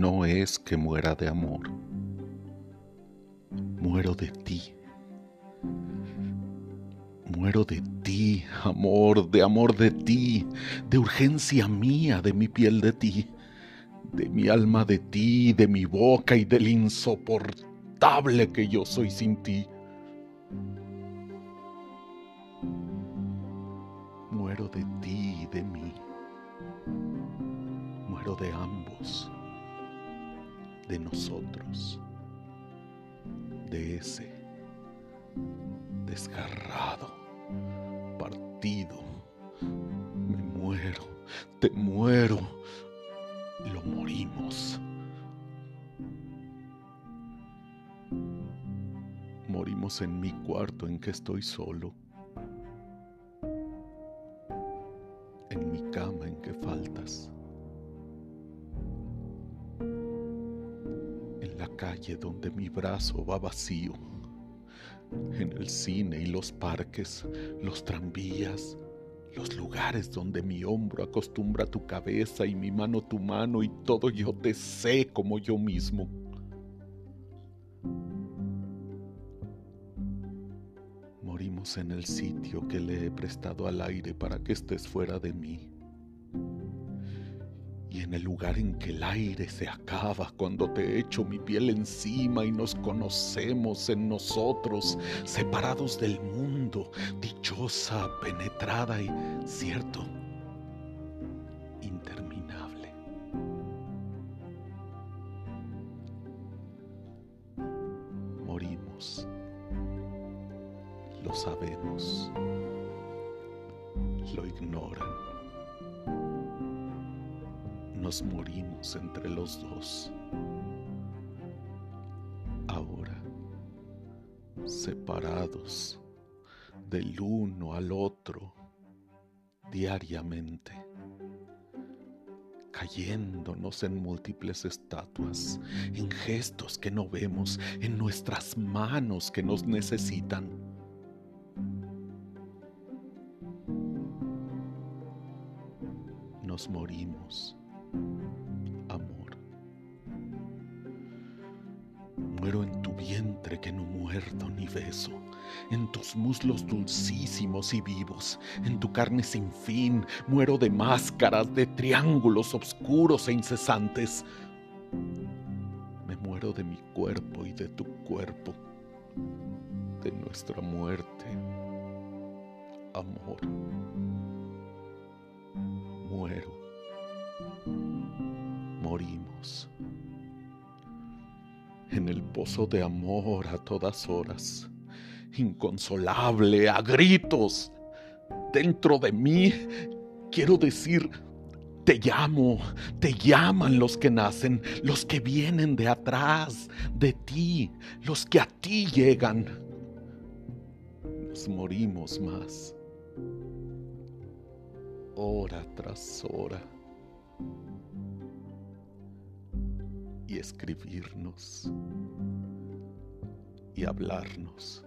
no es que muera de amor. Muero de ti. Muero de ti, amor, de amor de ti, de urgencia mía, de mi piel de ti, de mi alma de ti, de mi boca y del insoportable que yo soy sin ti. Muero de ti y de mí. Muero de ambos, de nosotros, de ese desgarrado partido. Me muero, te muero, lo morimos. Morimos en mi cuarto en que estoy solo. En mi cama en que faltas. La calle donde mi brazo va vacío en el cine y los parques, los tranvías, los lugares donde mi hombro acostumbra tu cabeza y mi mano tu mano y todo yo te sé como yo mismo. Morimos en el sitio que le he prestado al aire para que estés fuera de mí y en el lugar en que el aire se acaba cuando te echo mi piel encima y nos conocemos en nosotros, separados del mundo, dichosa, penetrada y cierto, interminable. Morimos, lo sabemos, lo ignoran nos morimos entre los dos. Ahora, separados del uno al otro diariamente, cayéndonos en múltiples estatuas, en gestos que no vemos, en nuestras manos que nos necesitan. Nos morimos amor. Muero en tu vientre que no muerto ni beso, en tus muslos dulcísimos y vivos, en tu carne sin fin, muero de máscaras, de triángulos oscuros e incesantes. Me muero de mi cuerpo y de tu cuerpo, de nuestra muerte, amor. En el pozo de amor a todas horas, inconsolable, a gritos, dentro de mí, quiero decir, te llamo, te llaman los que nacen, los que vienen de atrás, de ti, los que a ti llegan. Nos morimos más, hora tras hora. y escribirnos y hablarnos.